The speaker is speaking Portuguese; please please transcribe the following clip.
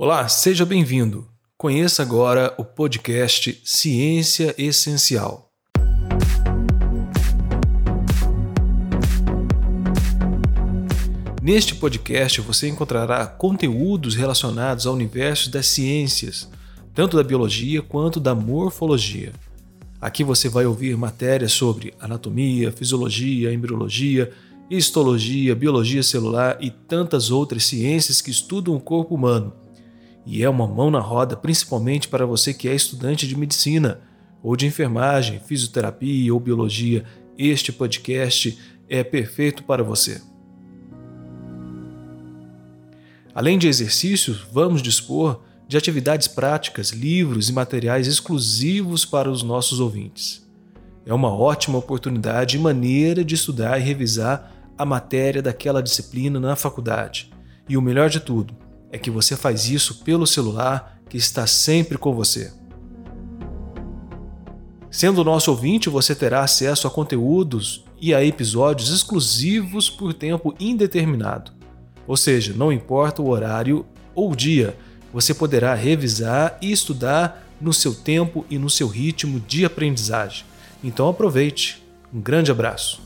Olá, seja bem-vindo. Conheça agora o podcast Ciência Essencial. Neste podcast você encontrará conteúdos relacionados ao universo das ciências, tanto da biologia quanto da morfologia. Aqui você vai ouvir matérias sobre anatomia, fisiologia, embriologia, histologia, biologia celular e tantas outras ciências que estudam o corpo humano e é uma mão na roda, principalmente para você que é estudante de medicina, ou de enfermagem, fisioterapia ou biologia. Este podcast é perfeito para você. Além de exercícios, vamos dispor de atividades práticas, livros e materiais exclusivos para os nossos ouvintes. É uma ótima oportunidade e maneira de estudar e revisar a matéria daquela disciplina na faculdade. E o melhor de tudo, é que você faz isso pelo celular que está sempre com você. Sendo nosso ouvinte, você terá acesso a conteúdos e a episódios exclusivos por tempo indeterminado. Ou seja, não importa o horário ou o dia, você poderá revisar e estudar no seu tempo e no seu ritmo de aprendizagem. Então aproveite. Um grande abraço.